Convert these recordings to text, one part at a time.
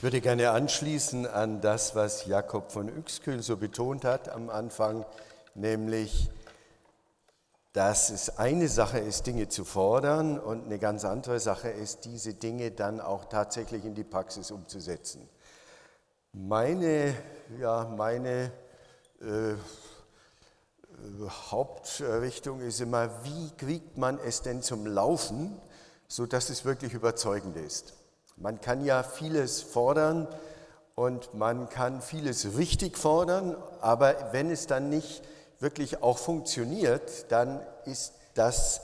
Ich würde gerne anschließen an das, was Jakob von Uexküll so betont hat am Anfang, nämlich, dass es eine Sache ist, Dinge zu fordern und eine ganz andere Sache ist, diese Dinge dann auch tatsächlich in die Praxis umzusetzen. Meine, ja, meine äh, Hauptrichtung ist immer, wie kriegt man es denn zum Laufen, sodass es wirklich überzeugend ist. Man kann ja vieles fordern und man kann vieles richtig fordern, aber wenn es dann nicht wirklich auch funktioniert, dann ist das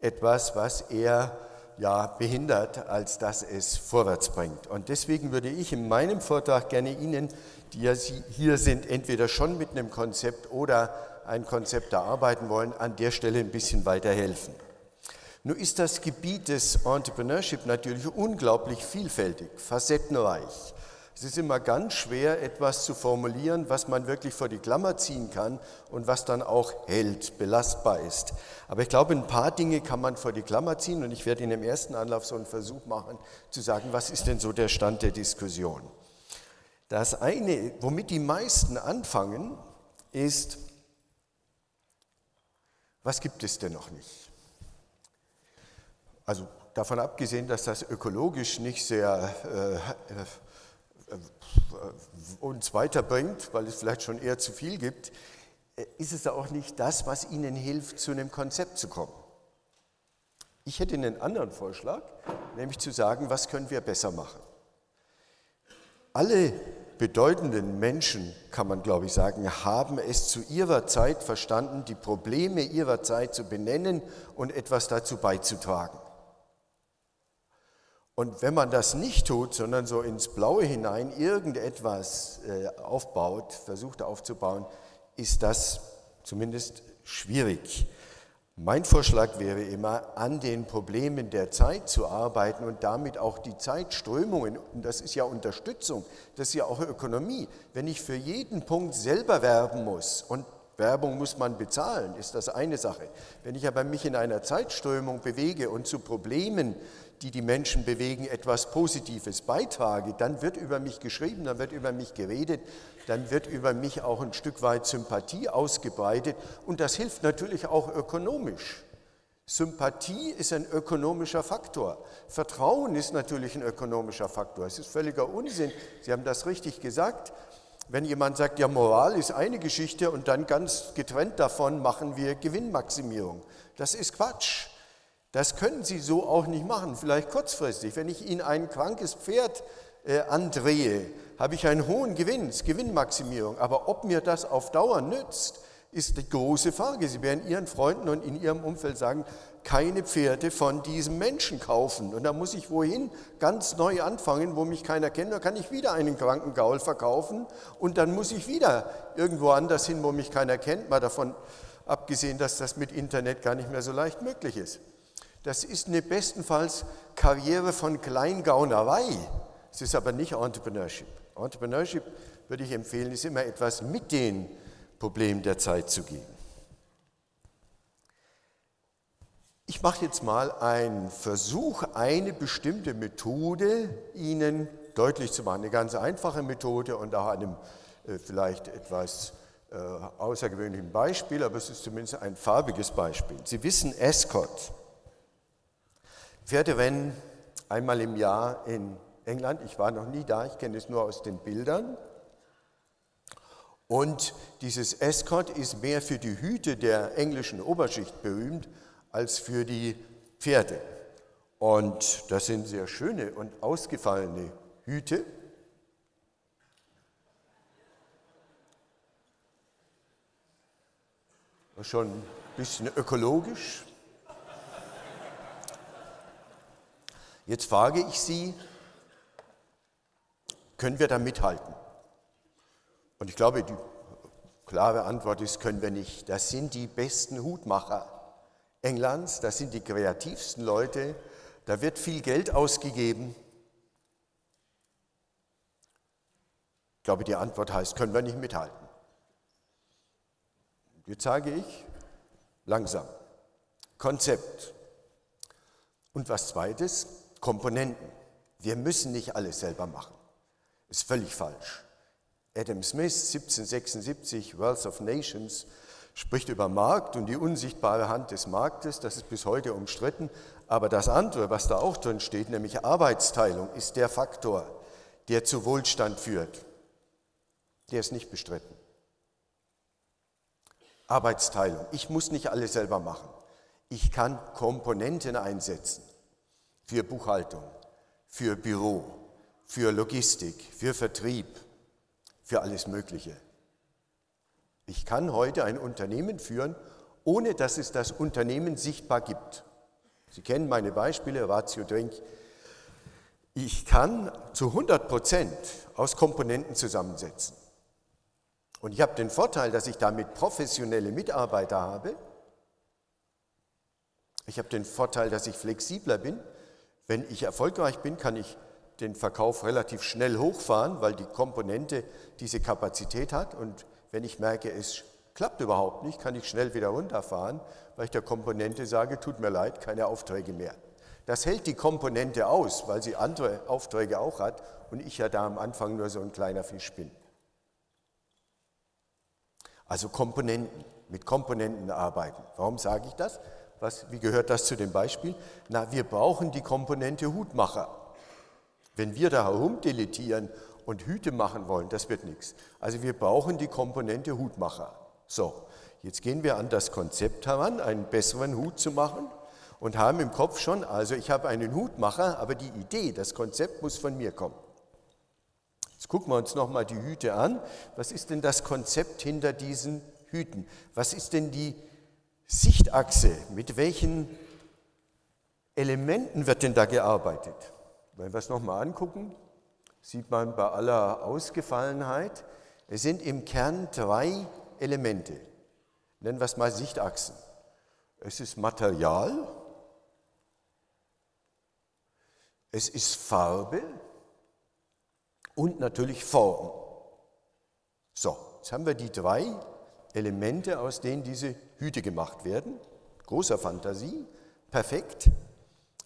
etwas, was eher ja, behindert, als dass es vorwärts bringt. Und deswegen würde ich in meinem Vortrag gerne Ihnen, die ja hier sind, entweder schon mit einem Konzept oder ein Konzept erarbeiten wollen, an der Stelle ein bisschen weiterhelfen. Nun ist das Gebiet des Entrepreneurship natürlich unglaublich vielfältig, facettenreich. Es ist immer ganz schwer, etwas zu formulieren, was man wirklich vor die Klammer ziehen kann und was dann auch hält, belastbar ist. Aber ich glaube, ein paar Dinge kann man vor die Klammer ziehen und ich werde in dem ersten Anlauf so einen Versuch machen, zu sagen, was ist denn so der Stand der Diskussion. Das eine, womit die meisten anfangen, ist, was gibt es denn noch nicht? Also davon abgesehen, dass das ökologisch nicht sehr äh, äh, uns weiterbringt, weil es vielleicht schon eher zu viel gibt, äh, ist es auch nicht das, was Ihnen hilft, zu einem Konzept zu kommen. Ich hätte einen anderen Vorschlag, nämlich zu sagen, was können wir besser machen. Alle bedeutenden Menschen, kann man glaube ich sagen, haben es zu ihrer Zeit verstanden, die Probleme ihrer Zeit zu benennen und etwas dazu beizutragen. Und wenn man das nicht tut, sondern so ins Blaue hinein irgendetwas äh, aufbaut, versucht aufzubauen, ist das zumindest schwierig. Mein Vorschlag wäre immer, an den Problemen der Zeit zu arbeiten und damit auch die Zeitströmungen, und das ist ja Unterstützung, das ist ja auch Ökonomie. Wenn ich für jeden Punkt selber werben muss und Werbung muss man bezahlen, ist das eine Sache. Wenn ich aber mich in einer Zeitströmung bewege und zu Problemen die die Menschen bewegen, etwas Positives beitrage, dann wird über mich geschrieben, dann wird über mich geredet, dann wird über mich auch ein Stück weit Sympathie ausgebreitet und das hilft natürlich auch ökonomisch. Sympathie ist ein ökonomischer Faktor. Vertrauen ist natürlich ein ökonomischer Faktor. Es ist völliger Unsinn. Sie haben das richtig gesagt. Wenn jemand sagt, ja, Moral ist eine Geschichte und dann ganz getrennt davon machen wir Gewinnmaximierung. Das ist Quatsch. Das können Sie so auch nicht machen, vielleicht kurzfristig. Wenn ich Ihnen ein krankes Pferd äh, andrehe, habe ich einen hohen Gewinn, Gewinnmaximierung. Aber ob mir das auf Dauer nützt, ist die große Frage. Sie werden Ihren Freunden und in Ihrem Umfeld sagen, keine Pferde von diesem Menschen kaufen. Und da muss ich wohin ganz neu anfangen, wo mich keiner kennt. Da kann ich wieder einen kranken Gaul verkaufen und dann muss ich wieder irgendwo anders hin, wo mich keiner kennt. Mal davon abgesehen, dass das mit Internet gar nicht mehr so leicht möglich ist. Das ist eine bestenfalls Karriere von Kleingaunerei. Es ist aber nicht Entrepreneurship. Entrepreneurship würde ich empfehlen, ist immer etwas mit den Problemen der Zeit zu gehen. Ich mache jetzt mal einen Versuch, eine bestimmte Methode Ihnen deutlich zu machen. Eine ganz einfache Methode und auch einem äh, vielleicht etwas äh, außergewöhnlichen Beispiel, aber es ist zumindest ein farbiges Beispiel. Sie wissen Escort. Pferderennen einmal im Jahr in England. Ich war noch nie da, ich kenne es nur aus den Bildern. Und dieses Escort ist mehr für die Hüte der englischen Oberschicht berühmt als für die Pferde. Und das sind sehr schöne und ausgefallene Hüte. Schon ein bisschen ökologisch, Jetzt frage ich Sie, können wir da mithalten? Und ich glaube, die klare Antwort ist, können wir nicht. Das sind die besten Hutmacher Englands, das sind die kreativsten Leute, da wird viel Geld ausgegeben. Ich glaube, die Antwort heißt, können wir nicht mithalten. Jetzt sage ich langsam. Konzept. Und was zweites, Komponenten. Wir müssen nicht alles selber machen. Ist völlig falsch. Adam Smith, 1776, Wealth of Nations, spricht über Markt und die unsichtbare Hand des Marktes. Das ist bis heute umstritten. Aber das andere, was da auch drin steht, nämlich Arbeitsteilung, ist der Faktor, der zu Wohlstand führt. Der ist nicht bestritten. Arbeitsteilung. Ich muss nicht alles selber machen. Ich kann Komponenten einsetzen für Buchhaltung, für Büro, für Logistik, für Vertrieb, für alles Mögliche. Ich kann heute ein Unternehmen führen, ohne dass es das Unternehmen sichtbar gibt. Sie kennen meine Beispiele, Ratio Drink. Ich kann zu 100 Prozent aus Komponenten zusammensetzen. Und ich habe den Vorteil, dass ich damit professionelle Mitarbeiter habe. Ich habe den Vorteil, dass ich flexibler bin. Wenn ich erfolgreich bin, kann ich den Verkauf relativ schnell hochfahren, weil die Komponente diese Kapazität hat. Und wenn ich merke, es klappt überhaupt nicht, kann ich schnell wieder runterfahren, weil ich der Komponente sage, tut mir leid, keine Aufträge mehr. Das hält die Komponente aus, weil sie andere Aufträge auch hat und ich ja da am Anfang nur so ein kleiner Fisch bin. Also Komponenten, mit Komponenten arbeiten. Warum sage ich das? Was, wie gehört das zu dem Beispiel? Na, wir brauchen die Komponente Hutmacher. Wenn wir da herumdeletieren und Hüte machen wollen, das wird nichts. Also wir brauchen die Komponente Hutmacher. So, jetzt gehen wir an das Konzept heran, einen besseren Hut zu machen und haben im Kopf schon, also ich habe einen Hutmacher, aber die Idee, das Konzept muss von mir kommen. Jetzt gucken wir uns nochmal die Hüte an. Was ist denn das Konzept hinter diesen Hüten? Was ist denn die Sichtachse? Mit welchen Elementen wird denn da gearbeitet? Wenn wir es nochmal angucken, sieht man bei aller Ausgefallenheit, es sind im Kern drei Elemente. Nennen wir es mal Sichtachsen. Es ist Material, es ist Farbe und natürlich Form. So, jetzt haben wir die drei Elemente, aus denen diese Hüte gemacht werden. Großer Fantasie, perfekt.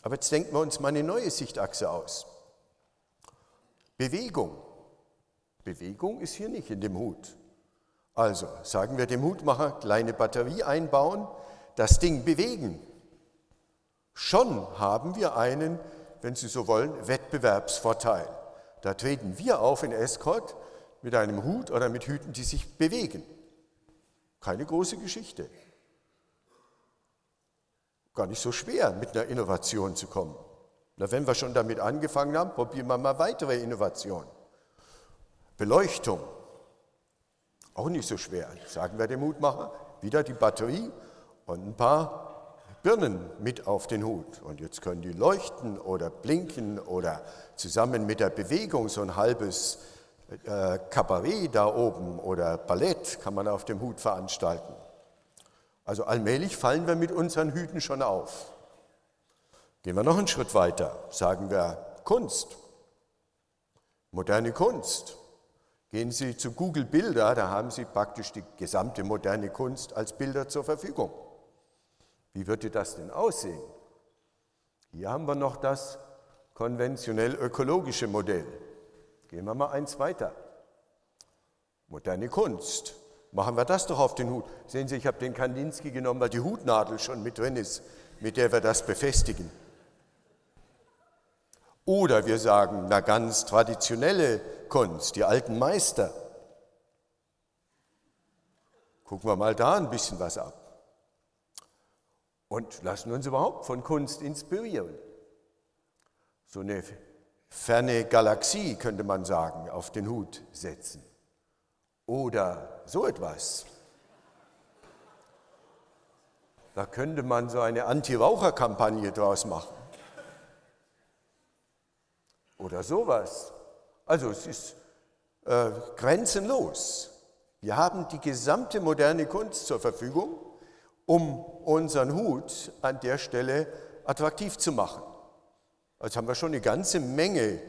Aber jetzt denken wir uns mal eine neue Sichtachse aus. Bewegung. Bewegung ist hier nicht in dem Hut. Also sagen wir dem Hutmacher, kleine Batterie einbauen, das Ding bewegen. Schon haben wir einen, wenn Sie so wollen, Wettbewerbsvorteil. Da treten wir auf in Escort mit einem Hut oder mit Hüten, die sich bewegen. Keine große Geschichte. Gar nicht so schwer, mit einer Innovation zu kommen. Na, wenn wir schon damit angefangen haben, probieren wir mal weitere Innovationen. Beleuchtung. Auch nicht so schwer. Sagen wir dem Hutmacher, wieder die Batterie und ein paar Birnen mit auf den Hut. Und jetzt können die leuchten oder blinken oder zusammen mit der Bewegung so ein halbes äh, Kabarett da oben oder Ballett kann man auf dem Hut veranstalten. Also allmählich fallen wir mit unseren Hüten schon auf. Gehen wir noch einen Schritt weiter, sagen wir Kunst, moderne Kunst. Gehen Sie zu Google Bilder, da haben Sie praktisch die gesamte moderne Kunst als Bilder zur Verfügung. Wie würde das denn aussehen? Hier haben wir noch das konventionell ökologische Modell. Gehen wir mal eins weiter. Moderne Kunst. Machen wir das doch auf den Hut. Sehen Sie, ich habe den Kandinsky genommen, weil die Hutnadel schon mit drin ist, mit der wir das befestigen. Oder wir sagen, na ganz traditionelle Kunst, die alten Meister. Gucken wir mal da ein bisschen was ab und lassen uns überhaupt von Kunst inspirieren. So eine ferne Galaxie könnte man sagen, auf den Hut setzen. Oder so etwas. Da könnte man so eine Anti-Raucher-Kampagne draus machen. Oder sowas. Also es ist äh, grenzenlos. Wir haben die gesamte moderne Kunst zur Verfügung um unseren Hut an der Stelle attraktiv zu machen. Also haben wir schon eine ganze Menge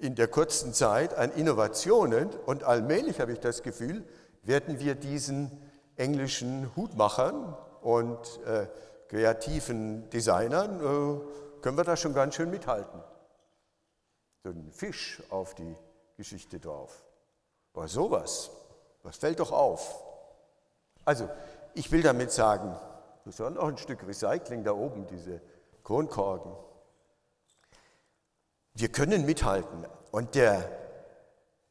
in der kurzen Zeit an Innovationen und allmählich habe ich das Gefühl, werden wir diesen englischen Hutmachern und äh, kreativen Designern äh, können wir da schon ganz schön mithalten. So ein Fisch auf die Geschichte drauf. Aber sowas, was fällt doch auf. Also, ich will damit sagen, das ist auch ein Stück Recycling da oben, diese Kronkorken. Wir können mithalten. Und der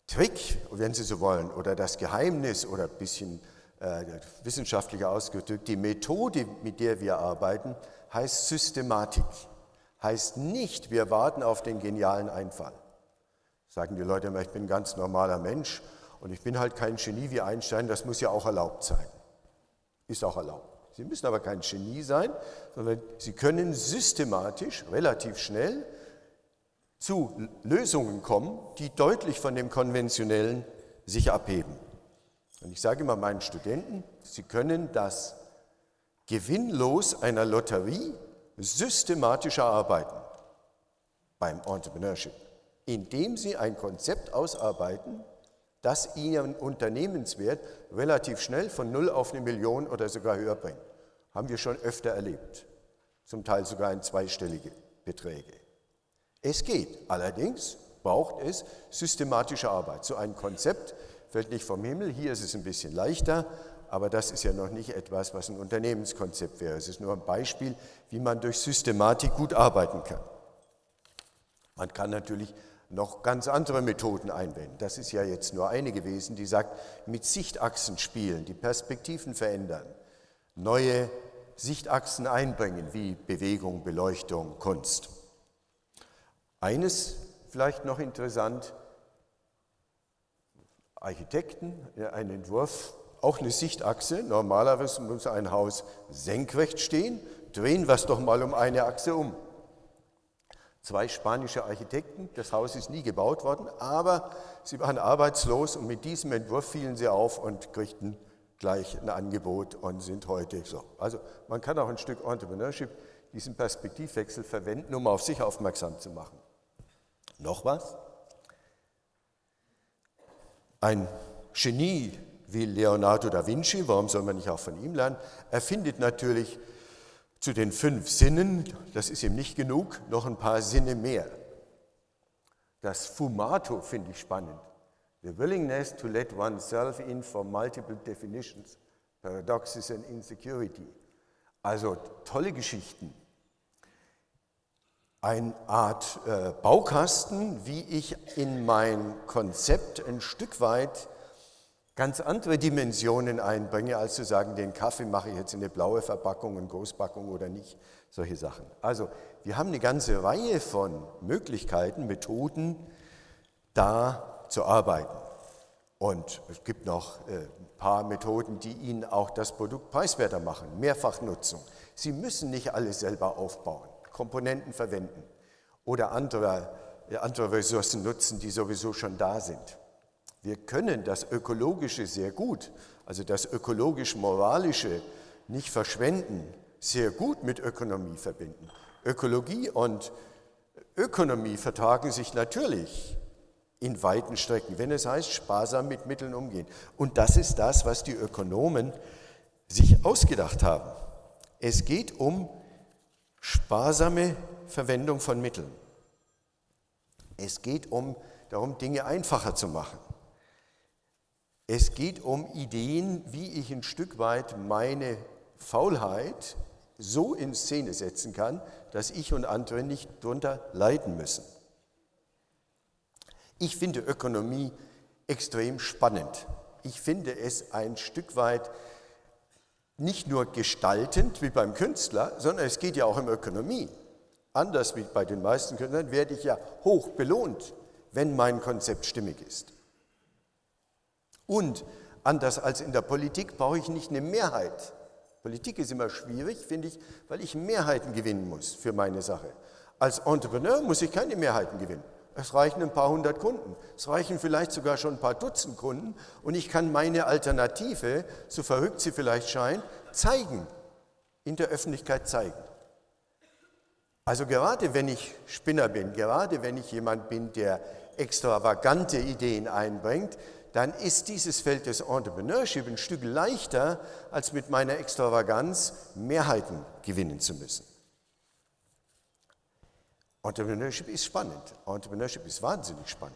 Trick, wenn Sie so wollen, oder das Geheimnis oder ein bisschen äh, wissenschaftlicher ausgedrückt, die Methode, mit der wir arbeiten, heißt Systematik. Heißt nicht, wir warten auf den genialen Einfall. Sagen die Leute immer, ich bin ein ganz normaler Mensch und ich bin halt kein Genie wie Einstein, das muss ja auch erlaubt sein. Ist auch erlaubt. Sie müssen aber kein Genie sein, sondern Sie können systematisch, relativ schnell zu Lösungen kommen, die deutlich von dem Konventionellen sich abheben. Und ich sage immer meinen Studenten, sie können das Gewinnlos einer Lotterie systematisch erarbeiten beim Entrepreneurship, indem sie ein Konzept ausarbeiten, das ihren Unternehmenswert relativ schnell von null auf eine Million oder sogar höher bringt. Haben wir schon öfter erlebt, zum Teil sogar in zweistellige Beträge. Es geht, allerdings braucht es systematische Arbeit. So ein Konzept fällt nicht vom Himmel, hier ist es ein bisschen leichter, aber das ist ja noch nicht etwas, was ein Unternehmenskonzept wäre. Es ist nur ein Beispiel, wie man durch Systematik gut arbeiten kann. Man kann natürlich noch ganz andere Methoden einwenden. Das ist ja jetzt nur eine gewesen, die sagt, mit Sichtachsen spielen, die Perspektiven verändern, neue Sichtachsen einbringen, wie Bewegung, Beleuchtung, Kunst. Eines vielleicht noch interessant, Architekten, ein Entwurf, auch eine Sichtachse. Normalerweise muss ein Haus senkrecht stehen. Drehen wir es doch mal um eine Achse um. Zwei spanische Architekten, das Haus ist nie gebaut worden, aber sie waren arbeitslos und mit diesem Entwurf fielen sie auf und kriegten gleich ein Angebot und sind heute so. Also man kann auch ein Stück Entrepreneurship, diesen Perspektivwechsel verwenden, um auf sich aufmerksam zu machen. Noch was? Ein Genie wie Leonardo da Vinci, warum soll man nicht auch von ihm lernen, erfindet natürlich zu den fünf Sinnen, das ist ihm nicht genug, noch ein paar Sinne mehr. Das Fumato finde ich spannend. The willingness to let oneself in for multiple definitions, paradoxes and insecurity. Also tolle Geschichten eine Art äh, Baukasten, wie ich in mein Konzept ein Stück weit ganz andere Dimensionen einbringe, als zu sagen, den Kaffee mache ich jetzt in eine blaue Verpackung, eine Großpackung oder nicht, solche Sachen. Also wir haben eine ganze Reihe von Möglichkeiten, Methoden, da zu arbeiten. Und es gibt noch äh, ein paar Methoden, die Ihnen auch das Produkt preiswerter machen. Mehrfachnutzung. Sie müssen nicht alles selber aufbauen. Komponenten verwenden oder andere, andere Ressourcen nutzen, die sowieso schon da sind. Wir können das Ökologische sehr gut, also das ökologisch-moralische nicht verschwenden, sehr gut mit Ökonomie verbinden. Ökologie und Ökonomie vertragen sich natürlich in weiten Strecken, wenn es heißt, sparsam mit Mitteln umgehen. Und das ist das, was die Ökonomen sich ausgedacht haben. Es geht um Sparsame Verwendung von Mitteln. Es geht um, darum, Dinge einfacher zu machen. Es geht um Ideen, wie ich ein Stück weit meine Faulheit so in Szene setzen kann, dass ich und andere nicht darunter leiden müssen. Ich finde Ökonomie extrem spannend. Ich finde es ein Stück weit nicht nur gestaltend wie beim Künstler, sondern es geht ja auch um Ökonomie. Anders wie bei den meisten Künstlern werde ich ja hoch belohnt, wenn mein Konzept stimmig ist. Und anders als in der Politik brauche ich nicht eine Mehrheit. Politik ist immer schwierig, finde ich, weil ich Mehrheiten gewinnen muss für meine Sache. Als Entrepreneur muss ich keine Mehrheiten gewinnen. Es reichen ein paar hundert Kunden. Es reichen vielleicht sogar schon ein paar Dutzend Kunden. Und ich kann meine Alternative, so verrückt sie vielleicht scheint, zeigen, in der Öffentlichkeit zeigen. Also gerade wenn ich Spinner bin, gerade wenn ich jemand bin, der extravagante Ideen einbringt, dann ist dieses Feld des Entrepreneurship ein Stück leichter, als mit meiner Extravaganz Mehrheiten gewinnen zu müssen. Entrepreneurship ist spannend. Entrepreneurship ist wahnsinnig spannend.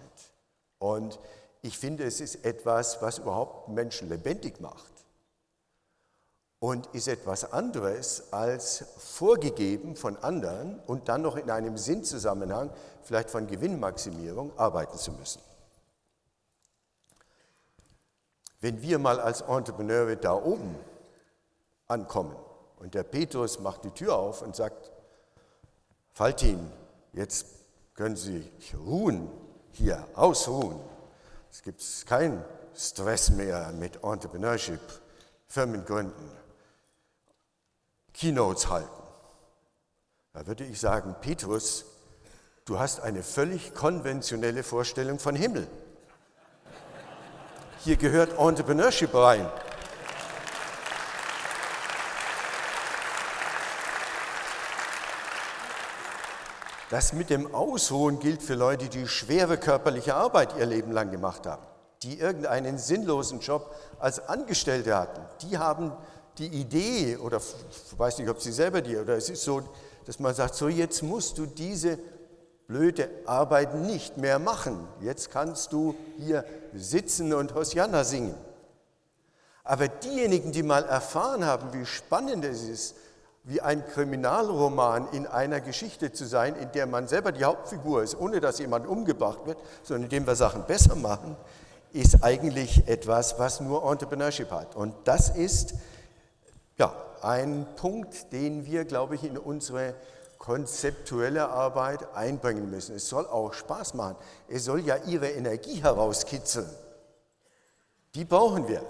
Und ich finde, es ist etwas, was überhaupt Menschen lebendig macht. Und ist etwas anderes als vorgegeben von anderen und dann noch in einem Sinnzusammenhang, vielleicht von Gewinnmaximierung, arbeiten zu müssen. Wenn wir mal als Entrepreneure da oben ankommen und der Petrus macht die Tür auf und sagt, Faltin, jetzt können Sie ruhen, hier ausruhen. Es gibt keinen Stress mehr mit Entrepreneurship, Firmen gründen, Keynotes halten. Da würde ich sagen, Petrus, du hast eine völlig konventionelle Vorstellung von Himmel. Hier gehört Entrepreneurship rein. Das mit dem Ausruhen gilt für Leute, die schwere körperliche Arbeit ihr Leben lang gemacht haben, die irgendeinen sinnlosen Job als Angestellte hatten. Die haben die Idee, oder ich weiß nicht, ob sie selber die, oder es ist so, dass man sagt, so jetzt musst du diese blöde Arbeit nicht mehr machen. Jetzt kannst du hier sitzen und Hosianna singen. Aber diejenigen, die mal erfahren haben, wie spannend es ist, wie ein Kriminalroman in einer Geschichte zu sein, in der man selber die Hauptfigur ist, ohne dass jemand umgebracht wird, sondern indem wir Sachen besser machen, ist eigentlich etwas, was nur Entrepreneurship hat. Und das ist ja, ein Punkt, den wir, glaube ich, in unsere konzeptuelle Arbeit einbringen müssen. Es soll auch Spaß machen. Es soll ja ihre Energie herauskitzeln. Die brauchen wir.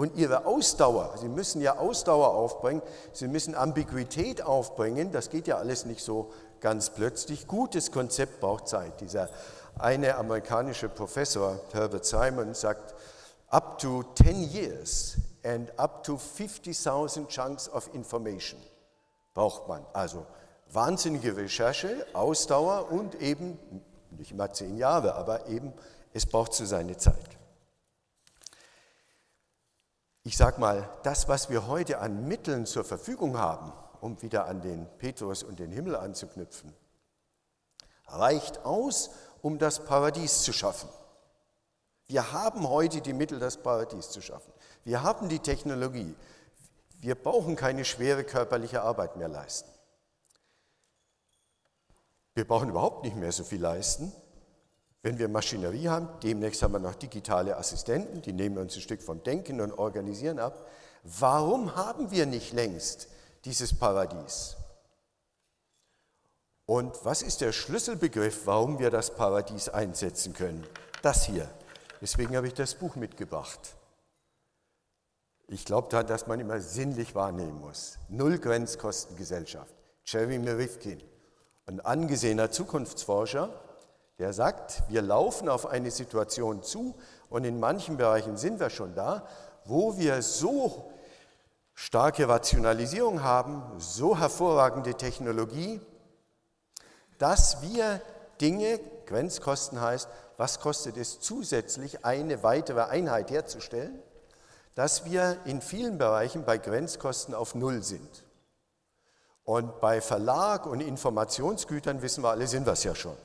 Und ihre Ausdauer. Sie müssen ja Ausdauer aufbringen. Sie müssen Ambiguität aufbringen. Das geht ja alles nicht so ganz plötzlich. Gutes Konzept braucht Zeit. Dieser eine amerikanische Professor, Herbert Simon, sagt, up to 10 years and up to 50.000 chunks of information braucht man. Also wahnsinnige Recherche, Ausdauer und eben, nicht immer zehn Jahre, aber eben, es braucht zu seine Zeit. Ich sage mal, das, was wir heute an Mitteln zur Verfügung haben, um wieder an den Petrus und den Himmel anzuknüpfen, reicht aus, um das Paradies zu schaffen. Wir haben heute die Mittel, das Paradies zu schaffen. Wir haben die Technologie. Wir brauchen keine schwere körperliche Arbeit mehr leisten. Wir brauchen überhaupt nicht mehr so viel leisten, wenn wir Maschinerie haben. Demnächst haben wir noch digitale Assistenten, die nehmen uns ein Stück vom Denken und Organisieren ab. Warum haben wir nicht längst dieses Paradies? Und was ist der Schlüsselbegriff, warum wir das Paradies einsetzen können? Das hier. Deswegen habe ich das Buch mitgebracht. Ich glaube, dass man immer sinnlich wahrnehmen muss. Null-Grenzkostengesellschaft. Jeremy Rifkin, ein angesehener Zukunftsforscher, der sagt, wir laufen auf eine Situation zu und in manchen Bereichen sind wir schon da, wo wir so starke Rationalisierung haben, so hervorragende Technologie, dass wir Dinge, Grenzkosten heißt, was kostet es zusätzlich, eine weitere Einheit herzustellen? dass wir in vielen Bereichen bei Grenzkosten auf Null sind. Und bei Verlag und Informationsgütern wissen wir alle, sind wir es ja schon.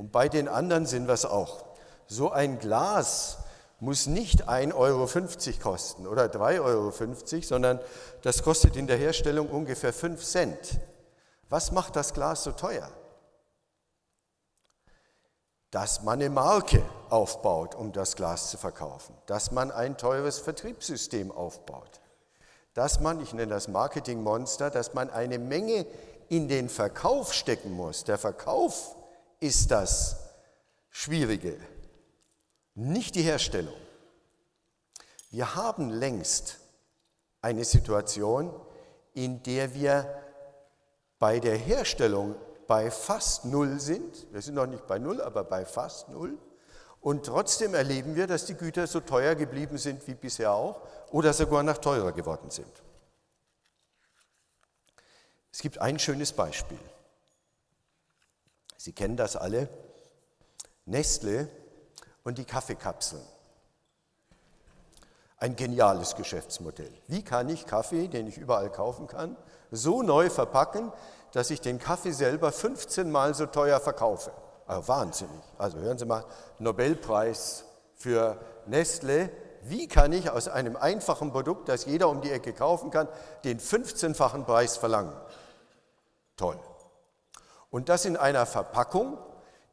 Und bei den anderen sind wir es auch. So ein Glas muss nicht 1,50 Euro kosten oder 3,50 Euro, sondern das kostet in der Herstellung ungefähr 5 Cent. Was macht das Glas so teuer? dass man eine Marke aufbaut, um das Glas zu verkaufen, dass man ein teures Vertriebssystem aufbaut, dass man, ich nenne das Marketingmonster, dass man eine Menge in den Verkauf stecken muss. Der Verkauf ist das Schwierige, nicht die Herstellung. Wir haben längst eine Situation, in der wir bei der Herstellung bei fast Null sind. Wir sind noch nicht bei Null, aber bei fast Null. Und trotzdem erleben wir, dass die Güter so teuer geblieben sind wie bisher auch oder sogar noch teurer geworden sind. Es gibt ein schönes Beispiel. Sie kennen das alle. Nestle und die Kaffeekapseln. Ein geniales Geschäftsmodell. Wie kann ich Kaffee, den ich überall kaufen kann, so neu verpacken, dass ich den Kaffee selber 15 Mal so teuer verkaufe? Also wahnsinnig. Also hören Sie mal, Nobelpreis für Nestle. Wie kann ich aus einem einfachen Produkt, das jeder um die Ecke kaufen kann, den 15-fachen Preis verlangen? Toll. Und das in einer Verpackung,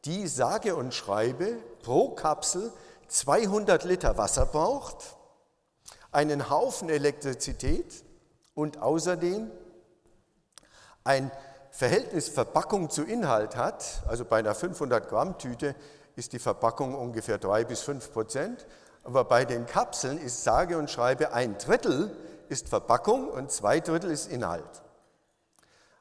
die sage und schreibe pro Kapsel 200 Liter Wasser braucht einen Haufen Elektrizität und außerdem ein Verhältnis Verpackung zu Inhalt hat, also bei einer 500 Gramm Tüte ist die Verpackung ungefähr 3 bis 5 Prozent, aber bei den Kapseln ist sage und schreibe ein Drittel ist Verpackung und zwei Drittel ist Inhalt.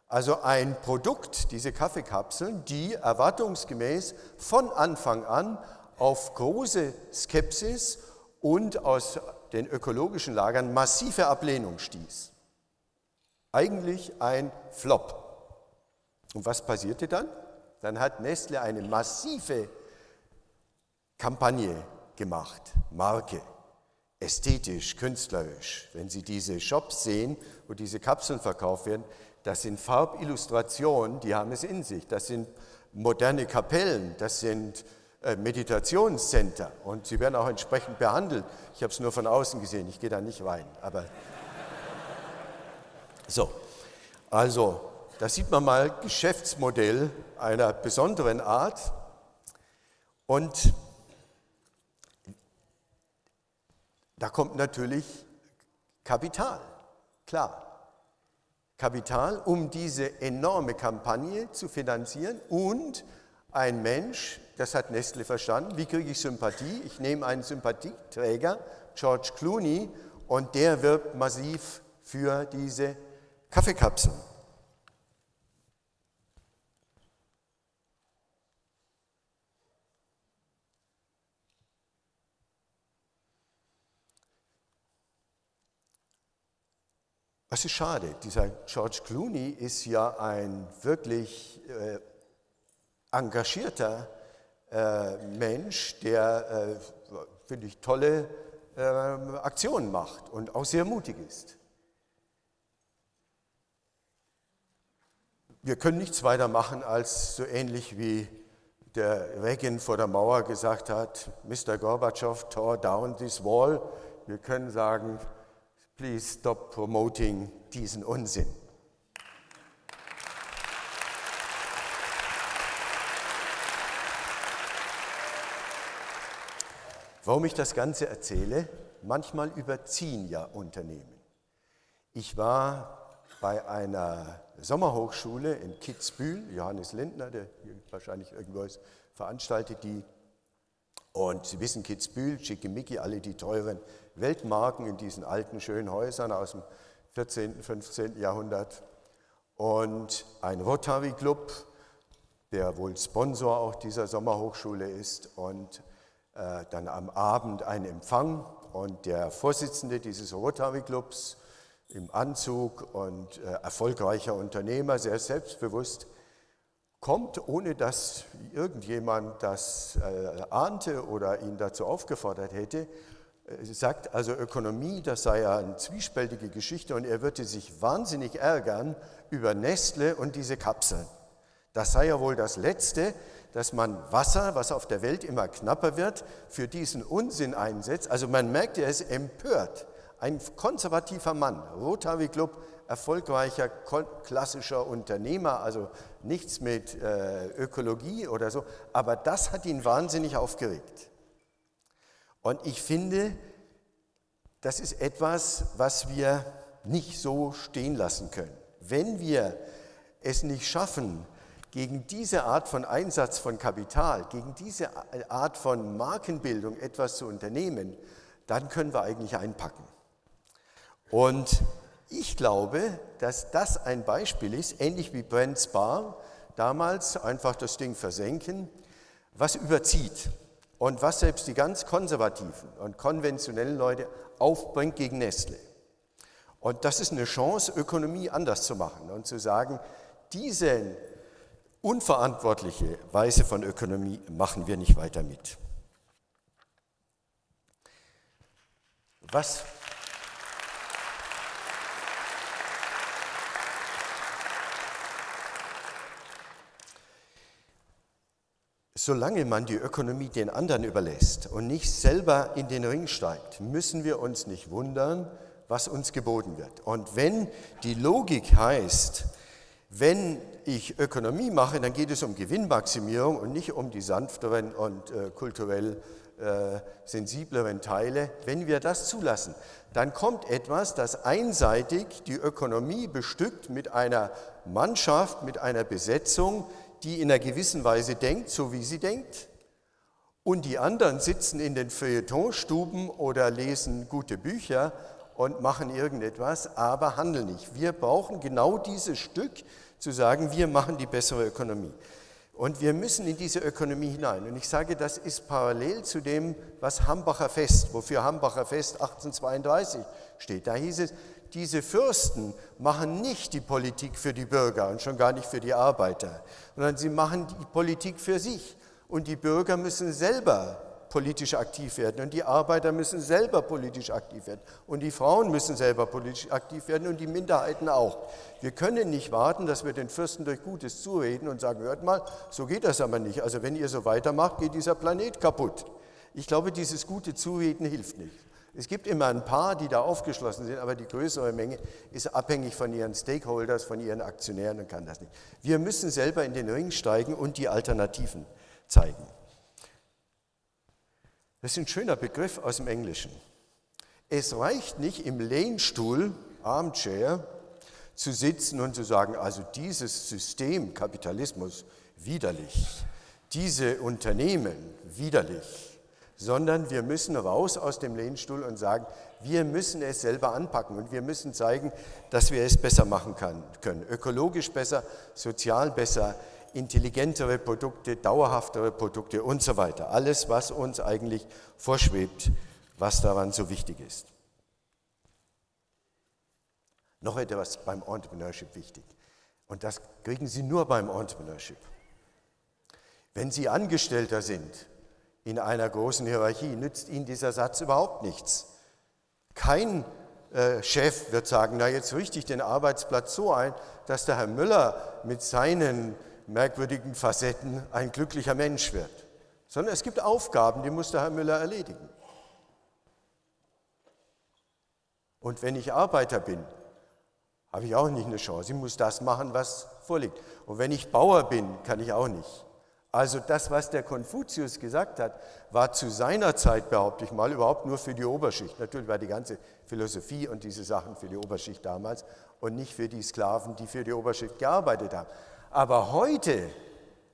Also ein Produkt, diese Kaffeekapseln, die erwartungsgemäß von Anfang an auf große Skepsis und aus den ökologischen Lagern massive Ablehnung stieß. Eigentlich ein Flop. Und was passierte dann? Dann hat Nestle eine massive Kampagne gemacht, Marke, ästhetisch, künstlerisch. Wenn Sie diese Shops sehen, wo diese Kapseln verkauft werden, das sind Farbillustrationen, die haben es in sich. Das sind moderne Kapellen, das sind äh, Meditationscenter und sie werden auch entsprechend behandelt. Ich habe es nur von außen gesehen, ich gehe da nicht rein. Aber so, also da sieht man mal Geschäftsmodell einer besonderen Art und da kommt natürlich Kapital, klar. Kapital, um diese enorme Kampagne zu finanzieren und ein Mensch, das hat Nestle verstanden. Wie kriege ich Sympathie? Ich nehme einen Sympathieträger, George Clooney, und der wirbt massiv für diese Kaffeekapseln. Das ist schade. Dieser George Clooney ist ja ein wirklich äh, engagierter äh, Mensch, der, äh, finde ich, tolle äh, Aktionen macht und auch sehr mutig ist. Wir können nichts weiter machen, als so ähnlich wie der Reagan vor der Mauer gesagt hat, Mr. Gorbatschow tore down this wall. Wir können sagen, please stop promoting diesen Unsinn. Warum ich das Ganze erzähle? Manchmal überziehen ja Unternehmen. Ich war bei einer Sommerhochschule in Kitzbühel, Johannes Lindner, der hier wahrscheinlich irgendwo ist, veranstaltet die. Und Sie wissen, Kitzbühel, Schickimicki, alle die teuren Weltmarken in diesen alten, schönen Häusern aus dem 14., 15. Jahrhundert. Und ein Rotary Club, der wohl Sponsor auch dieser Sommerhochschule ist. Und äh, dann am Abend ein Empfang und der Vorsitzende dieses Rotary Clubs im Anzug und äh, erfolgreicher Unternehmer, sehr selbstbewusst, kommt, ohne dass irgendjemand das äh, ahnte oder ihn dazu aufgefordert hätte, sagt also Ökonomie, das sei ja eine zwiespältige Geschichte und er würde sich wahnsinnig ärgern über Nestle und diese Kapseln. Das sei ja wohl das Letzte, dass man Wasser, was auf der Welt immer knapper wird, für diesen Unsinn einsetzt. Also man merkt, er ist empört. Ein konservativer Mann, Rotary Club, erfolgreicher klassischer Unternehmer, also nichts mit äh, Ökologie oder so, aber das hat ihn wahnsinnig aufgeregt. Und ich finde, das ist etwas, was wir nicht so stehen lassen können. Wenn wir es nicht schaffen, gegen diese Art von Einsatz von Kapital, gegen diese Art von Markenbildung etwas zu unternehmen, dann können wir eigentlich einpacken. Und ich glaube, dass das ein Beispiel ist, ähnlich wie Brent Spar damals, einfach das Ding versenken, was überzieht und was selbst die ganz konservativen und konventionellen Leute aufbringt gegen Nestle. Und das ist eine Chance, Ökonomie anders zu machen und zu sagen, diesen unverantwortliche Weise von Ökonomie machen wir nicht weiter mit. Was Solange man die Ökonomie den anderen überlässt und nicht selber in den Ring steigt, müssen wir uns nicht wundern, was uns geboten wird. Und wenn die Logik heißt, wenn ich Ökonomie mache, dann geht es um Gewinnmaximierung und nicht um die sanfteren und äh, kulturell äh, sensibleren Teile. Wenn wir das zulassen, dann kommt etwas, das einseitig die Ökonomie bestückt mit einer Mannschaft, mit einer Besetzung, die in einer gewissen Weise denkt, so wie sie denkt. Und die anderen sitzen in den Feuilletonstuben oder lesen gute Bücher und machen irgendetwas, aber handeln nicht. Wir brauchen genau dieses Stück, zu sagen, wir machen die bessere Ökonomie. Und wir müssen in diese Ökonomie hinein. Und ich sage, das ist parallel zu dem, was Hambacher Fest, wofür Hambacher Fest 1832 steht. Da hieß es, diese Fürsten machen nicht die Politik für die Bürger und schon gar nicht für die Arbeiter, sondern sie machen die Politik für sich. Und die Bürger müssen selber politisch aktiv werden und die Arbeiter müssen selber politisch aktiv werden und die Frauen müssen selber politisch aktiv werden und die Minderheiten auch. Wir können nicht warten, dass wir den Fürsten durch Gutes zureden und sagen, hört mal, so geht das aber nicht. Also wenn ihr so weitermacht, geht dieser Planet kaputt. Ich glaube, dieses gute Zureden hilft nicht. Es gibt immer ein paar, die da aufgeschlossen sind, aber die größere Menge ist abhängig von ihren Stakeholders, von ihren Aktionären und kann das nicht. Wir müssen selber in den Ring steigen und die Alternativen zeigen. Das ist ein schöner Begriff aus dem Englischen. Es reicht nicht im Lehnstuhl, Armchair, zu sitzen und zu sagen, also dieses System Kapitalismus widerlich, diese Unternehmen widerlich, sondern wir müssen raus aus dem Lehnstuhl und sagen, wir müssen es selber anpacken und wir müssen zeigen, dass wir es besser machen können. Ökologisch besser, sozial besser, intelligentere Produkte, dauerhaftere Produkte und so weiter. Alles, was uns eigentlich vorschwebt, was daran so wichtig ist. Noch etwas beim Entrepreneurship wichtig. Und das kriegen Sie nur beim Entrepreneurship. Wenn Sie Angestellter sind, in einer großen Hierarchie nützt Ihnen dieser Satz überhaupt nichts. Kein äh, Chef wird sagen, na jetzt richte ich den Arbeitsplatz so ein, dass der Herr Müller mit seinen merkwürdigen Facetten ein glücklicher Mensch wird, sondern es gibt Aufgaben, die muss der Herr Müller erledigen. Und wenn ich Arbeiter bin, habe ich auch nicht eine Chance. Ich muss das machen, was vorliegt. Und wenn ich Bauer bin, kann ich auch nicht. Also das, was der Konfuzius gesagt hat, war zu seiner Zeit, behaupte ich mal, überhaupt nur für die Oberschicht. Natürlich war die ganze Philosophie und diese Sachen für die Oberschicht damals und nicht für die Sklaven, die für die Oberschicht gearbeitet haben. Aber heute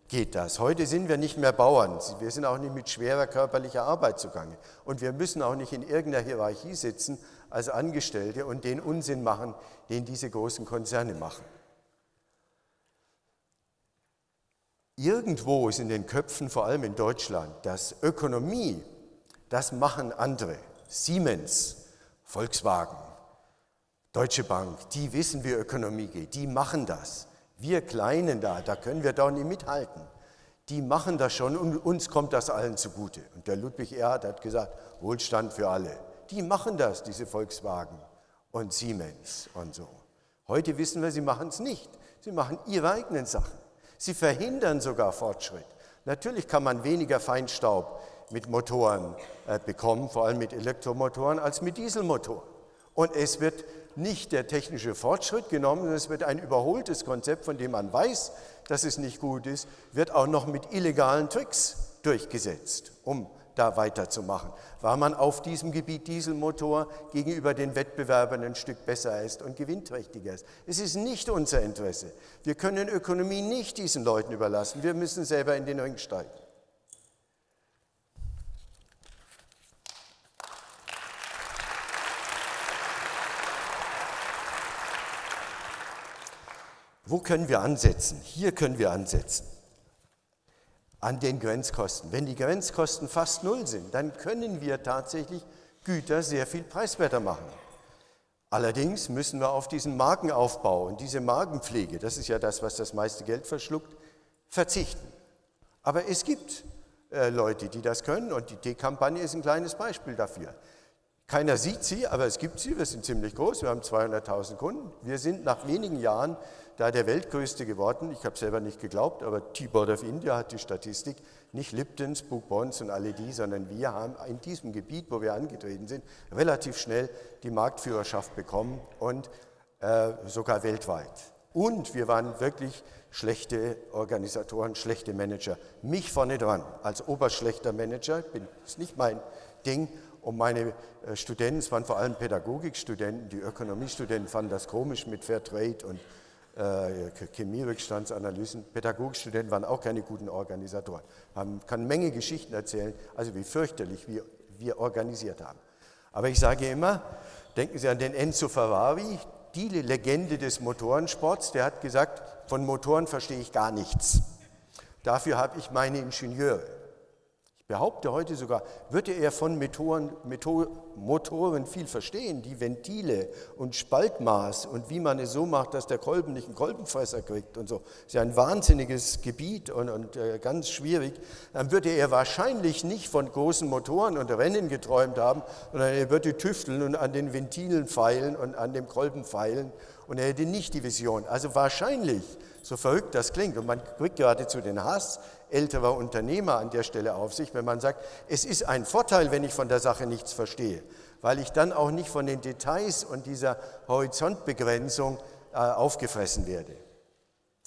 geht das. Heute sind wir nicht mehr Bauern. Wir sind auch nicht mit schwerer körperlicher Arbeit zugange. Und wir müssen auch nicht in irgendeiner Hierarchie sitzen als Angestellte und den Unsinn machen, den diese großen Konzerne machen. Irgendwo ist in den Köpfen, vor allem in Deutschland, dass Ökonomie, das machen andere. Siemens, Volkswagen, Deutsche Bank, die wissen, wie Ökonomie geht, die machen das. Wir Kleinen da, da können wir doch nicht mithalten. Die machen das schon und uns kommt das allen zugute. Und der Ludwig Erhard hat gesagt, Wohlstand für alle. Die machen das, diese Volkswagen und Siemens und so. Heute wissen wir, sie machen es nicht. Sie machen ihre eigenen Sachen. Sie verhindern sogar Fortschritt. Natürlich kann man weniger Feinstaub mit Motoren äh, bekommen, vor allem mit Elektromotoren, als mit Dieselmotoren. Und es wird nicht der technische Fortschritt genommen, sondern es wird ein überholtes Konzept, von dem man weiß, dass es nicht gut ist, wird auch noch mit illegalen Tricks durchgesetzt, um da weiterzumachen, weil man auf diesem Gebiet Dieselmotor gegenüber den Wettbewerbern ein Stück besser ist und gewinnträchtiger ist. Es ist nicht unser Interesse. Wir können Ökonomie nicht diesen Leuten überlassen. Wir müssen selber in den Ring steigen. Wo können wir ansetzen? Hier können wir ansetzen an den Grenzkosten. Wenn die Grenzkosten fast null sind, dann können wir tatsächlich Güter sehr viel preiswerter machen. Allerdings müssen wir auf diesen Markenaufbau und diese Markenpflege, das ist ja das, was das meiste Geld verschluckt, verzichten. Aber es gibt äh, Leute, die das können und die T-Kampagne ist ein kleines Beispiel dafür. Keiner sieht sie, aber es gibt sie. Wir sind ziemlich groß. Wir haben 200.000 Kunden. Wir sind nach wenigen Jahren da der weltgrößte geworden. Ich habe selber nicht geglaubt, aber T-Board of India hat die Statistik. Nicht Liptons, Book und alle die, sondern wir haben in diesem Gebiet, wo wir angetreten sind, relativ schnell die Marktführerschaft bekommen und äh, sogar weltweit. Und wir waren wirklich schlechte Organisatoren, schlechte Manager. Mich vorne dran als oberschlechter Manager, bin, ist nicht mein Ding. Und meine äh, Studenten, es waren vor allem Pädagogikstudenten, die Ökonomiestudenten fanden das komisch mit Fairtrade und Chemierückstandsanalysen. Pädagogikstudenten waren auch keine guten Organisatoren. Man kann Menge Geschichten erzählen, also wie fürchterlich wir, wir organisiert haben. Aber ich sage immer, denken Sie an den Enzo Ferrari, die Legende des Motorensports, der hat gesagt, von Motoren verstehe ich gar nichts. Dafür habe ich meine Ingenieure. Ich behaupte heute sogar, würde er von Motoren, Motoren viel verstehen, die Ventile und Spaltmaß und wie man es so macht, dass der Kolben nicht einen Kolbenfresser kriegt und so. Das ist ja ein wahnsinniges Gebiet und, und äh, ganz schwierig. Dann würde er wahrscheinlich nicht von großen Motoren und Rennen geträumt haben, sondern er würde tüfteln und an den Ventilen feilen und an dem Kolben feilen und er hätte nicht die Vision. Also wahrscheinlich, so verrückt das klingt, und man kriegt geradezu den Hass älterer Unternehmer an der Stelle auf sich, wenn man sagt, es ist ein Vorteil, wenn ich von der Sache nichts verstehe, weil ich dann auch nicht von den Details und dieser Horizontbegrenzung äh, aufgefressen werde.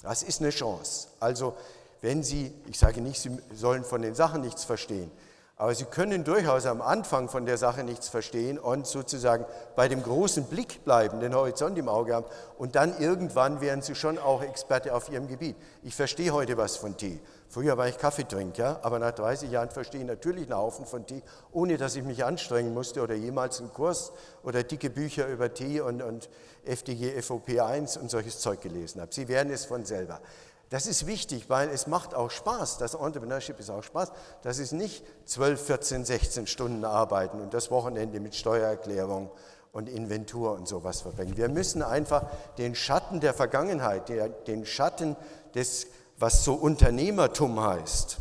Das ist eine Chance. Also wenn Sie, ich sage nicht, Sie sollen von den Sachen nichts verstehen, aber Sie können durchaus am Anfang von der Sache nichts verstehen und sozusagen bei dem großen Blick bleiben, den Horizont im Auge haben und dann irgendwann werden Sie schon auch Experte auf Ihrem Gebiet. Ich verstehe heute was von Tee. Früher war ich Kaffeetrinker, aber nach 30 Jahren verstehe ich natürlich einen Haufen von Tee, ohne dass ich mich anstrengen musste oder jemals einen Kurs oder dicke Bücher über Tee und, und FDG, FOP1 und solches Zeug gelesen habe. Sie werden es von selber. Das ist wichtig, weil es macht auch Spaß. Das Entrepreneurship ist auch Spaß. Das ist nicht 12, 14, 16 Stunden arbeiten und das Wochenende mit Steuererklärung und Inventur und sowas verbringen. Wir müssen einfach den Schatten der Vergangenheit, den Schatten des, was so Unternehmertum heißt,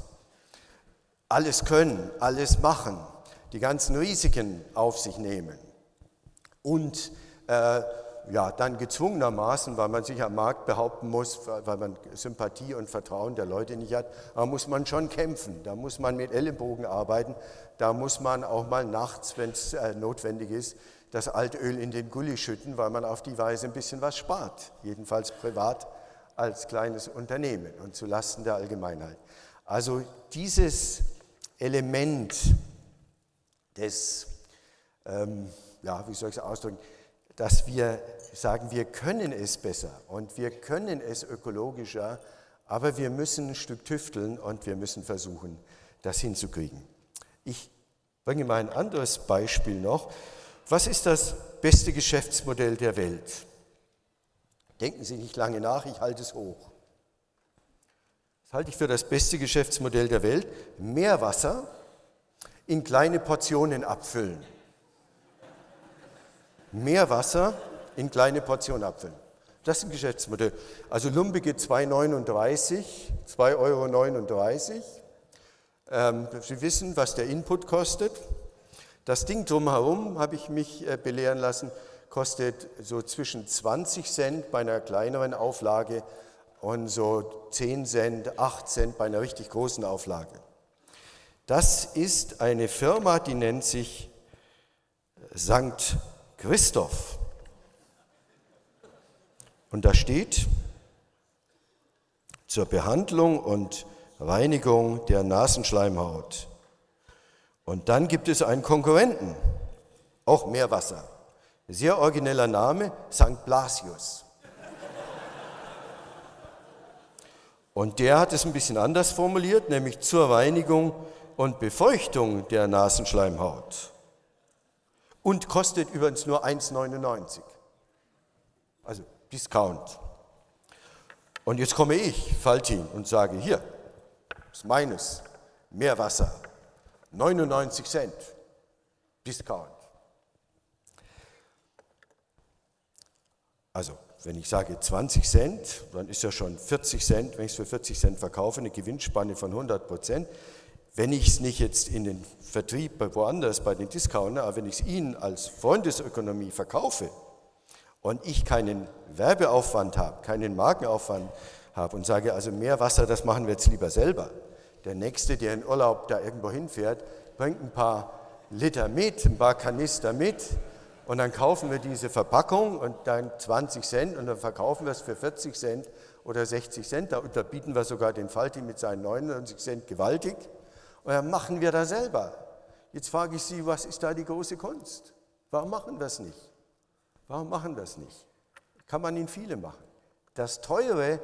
alles können, alles machen, die ganzen Risiken auf sich nehmen. Und äh, ja, dann gezwungenermaßen, weil man sich am Markt behaupten muss, weil man Sympathie und Vertrauen der Leute nicht hat, da muss man schon kämpfen, da muss man mit Ellenbogen arbeiten, da muss man auch mal nachts, wenn es äh, notwendig ist, das Altöl in den Gully schütten, weil man auf die Weise ein bisschen was spart, jedenfalls privat als kleines Unternehmen und zu Lasten der Allgemeinheit. Also dieses Element des, ähm, ja, wie soll ich es ausdrücken, dass wir sagen, wir können es besser und wir können es ökologischer, aber wir müssen ein Stück tüfteln und wir müssen versuchen, das hinzukriegen. Ich bringe mal ein anderes Beispiel noch. Was ist das beste Geschäftsmodell der Welt? Denken Sie nicht lange nach, ich halte es hoch. Das halte ich für das beste Geschäftsmodell der Welt. Meerwasser in kleine Portionen abfüllen. Meerwasser in kleine Portionen abfüllen. Das ist ein Geschäftsmodell. Also Lumbige 2,39, 2,39 Euro. Ähm, Sie wissen, was der Input kostet. Das Ding drumherum, habe ich mich äh, belehren lassen, kostet so zwischen 20 Cent bei einer kleineren Auflage und so 10 Cent, 8 Cent bei einer richtig großen Auflage. Das ist eine Firma, die nennt sich St. Christoph. Und da steht, zur Behandlung und Reinigung der Nasenschleimhaut. Und dann gibt es einen Konkurrenten, auch Meerwasser. Sehr origineller Name, St. Blasius. Und der hat es ein bisschen anders formuliert, nämlich zur Reinigung und Befeuchtung der Nasenschleimhaut. Und kostet übrigens nur 1,99. Also Discount. Und jetzt komme ich, Faltin, und sage, hier, ist meines, Meerwasser, 99 Cent, Discount. Also, wenn ich sage 20 Cent, dann ist ja schon 40 Cent, wenn ich es für 40 Cent verkaufe, eine Gewinnspanne von 100 Prozent. wenn ich es nicht jetzt in den Vertrieb woanders bei den Discounter, aber wenn ich es Ihnen als Freundesökonomie verkaufe und ich keinen Werbeaufwand habe, keinen Markenaufwand habe und sage, also mehr Wasser, das machen wir jetzt lieber selber. Der Nächste, der in Urlaub da irgendwo hinfährt, bringt ein paar Liter mit, ein paar Kanister mit und dann kaufen wir diese Verpackung und dann 20 Cent und dann verkaufen wir es für 40 Cent oder 60 Cent. Da unterbieten wir sogar den Falti mit seinen 99 Cent gewaltig. Und dann machen wir das selber. Jetzt frage ich Sie, was ist da die große Kunst? Warum machen wir es nicht? Warum machen wir es nicht? Kann man in viele machen. Das Teure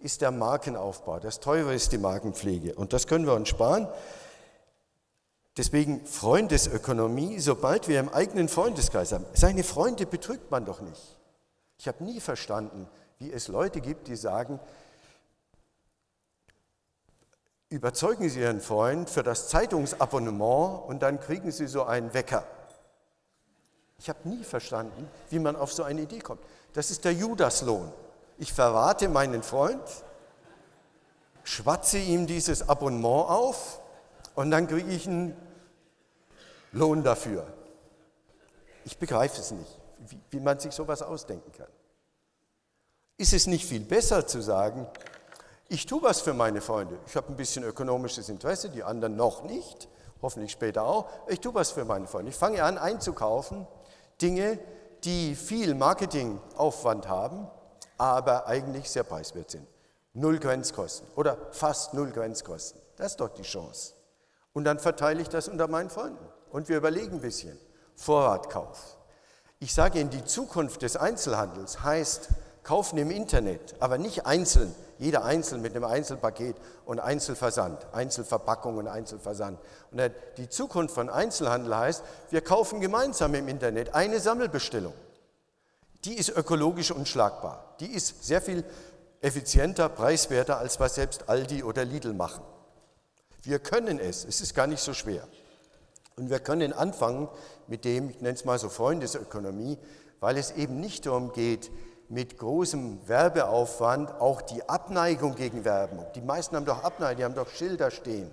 ist der Markenaufbau, das Teure ist die Markenpflege. Und das können wir uns sparen. Deswegen Freundesökonomie, sobald wir im eigenen Freundeskreis haben. Seine Freunde betrügt man doch nicht. Ich habe nie verstanden, wie es Leute gibt, die sagen, überzeugen Sie Ihren Freund für das Zeitungsabonnement und dann kriegen Sie so einen Wecker. Ich habe nie verstanden, wie man auf so eine Idee kommt. Das ist der Judaslohn. Ich verrate meinen Freund, schwatze ihm dieses Abonnement auf und dann kriege ich einen Lohn dafür. Ich begreife es nicht, wie, wie man sich sowas ausdenken kann. Ist es nicht viel besser zu sagen, ich tue was für meine Freunde. Ich habe ein bisschen ökonomisches Interesse, die anderen noch nicht, hoffentlich später auch. Ich tue was für meine Freunde. Ich fange an einzukaufen Dinge, die viel Marketingaufwand haben, aber eigentlich sehr preiswert sind. Null Grenzkosten oder fast null Grenzkosten. Das ist doch die Chance. Und dann verteile ich das unter meinen Freunden. Und wir überlegen ein bisschen. Vorratkauf. Ich sage Ihnen, die Zukunft des Einzelhandels heißt, kaufen im Internet, aber nicht einzeln, jeder einzeln mit einem Einzelpaket und Einzelversand, Einzelverpackung und Einzelversand. Und die Zukunft von Einzelhandel heißt, wir kaufen gemeinsam im Internet eine Sammelbestellung. Die ist ökologisch unschlagbar. Die ist sehr viel effizienter, preiswerter, als was selbst Aldi oder Lidl machen. Wir können es, es ist gar nicht so schwer. Und wir können anfangen mit dem, ich nenne es mal so Freundesökonomie, weil es eben nicht darum geht, mit großem Werbeaufwand auch die Abneigung gegen Werbung. Die meisten haben doch Abneigung, die haben doch Schilder stehen.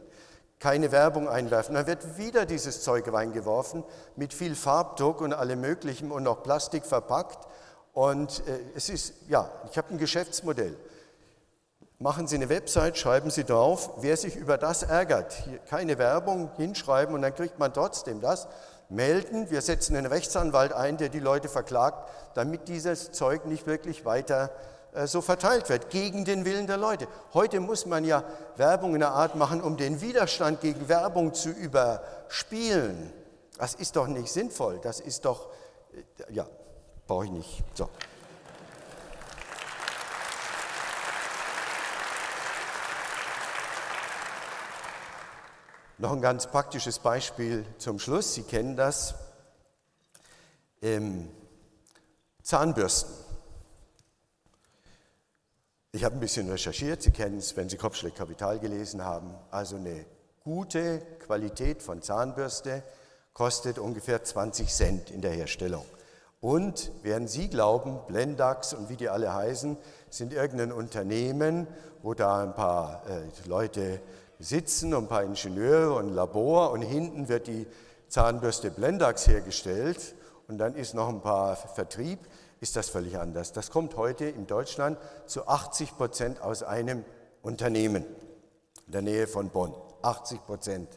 Keine Werbung einwerfen. Dann wird wieder dieses Zeug reingeworfen mit viel Farbdruck und allem Möglichen und noch Plastik verpackt. Und äh, es ist, ja, ich habe ein Geschäftsmodell. Machen Sie eine Website, schreiben Sie drauf, wer sich über das ärgert, hier keine Werbung hinschreiben und dann kriegt man trotzdem das melden. Wir setzen einen Rechtsanwalt ein, der die Leute verklagt, damit dieses Zeug nicht wirklich weiter äh, so verteilt wird, gegen den Willen der Leute. Heute muss man ja Werbung in einer Art machen, um den Widerstand gegen Werbung zu überspielen. Das ist doch nicht sinnvoll. Das ist doch, äh, ja, brauche ich nicht. So. Noch ein ganz praktisches Beispiel zum Schluss. Sie kennen das. Ähm, Zahnbürsten. Ich habe ein bisschen recherchiert. Sie kennen es, wenn Sie Kopfschläg Kapital gelesen haben. Also eine gute Qualität von Zahnbürste kostet ungefähr 20 Cent in der Herstellung. Und während Sie glauben, Blendax und wie die alle heißen, sind irgendein Unternehmen, wo da ein paar äh, Leute sitzen und ein paar Ingenieure und ein Labor und hinten wird die Zahnbürste Blendax hergestellt und dann ist noch ein paar Vertrieb, ist das völlig anders. Das kommt heute in Deutschland zu 80 Prozent aus einem Unternehmen in der Nähe von Bonn. 80 Prozent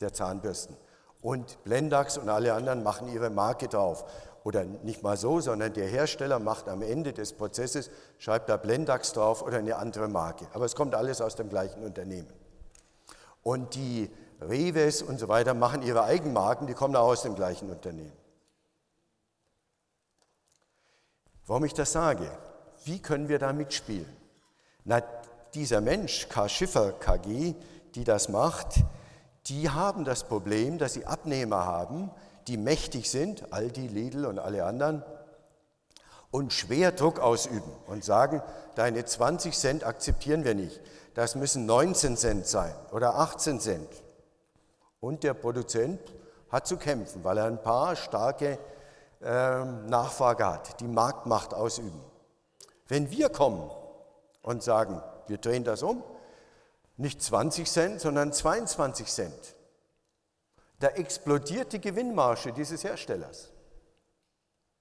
der Zahnbürsten. Und Blendax und alle anderen machen ihre Marke drauf. Oder nicht mal so, sondern der Hersteller macht am Ende des Prozesses, schreibt da Blendax drauf oder eine andere Marke. Aber es kommt alles aus dem gleichen Unternehmen. Und die Reves und so weiter machen ihre Eigenmarken, die kommen auch aus dem gleichen Unternehmen. Warum ich das sage? Wie können wir da mitspielen? Na, dieser Mensch, K. Schiffer KG, die das macht, die haben das Problem, dass sie Abnehmer haben, die mächtig sind, Aldi, Lidl und alle anderen, und schwer Druck ausüben und sagen, deine 20 Cent akzeptieren wir nicht das müssen 19 Cent sein oder 18 Cent. Und der Produzent hat zu kämpfen, weil er ein paar starke äh, Nachfrage hat, die Marktmacht ausüben. Wenn wir kommen und sagen, wir drehen das um, nicht 20 Cent, sondern 22 Cent. Da explodiert die Gewinnmarge dieses Herstellers.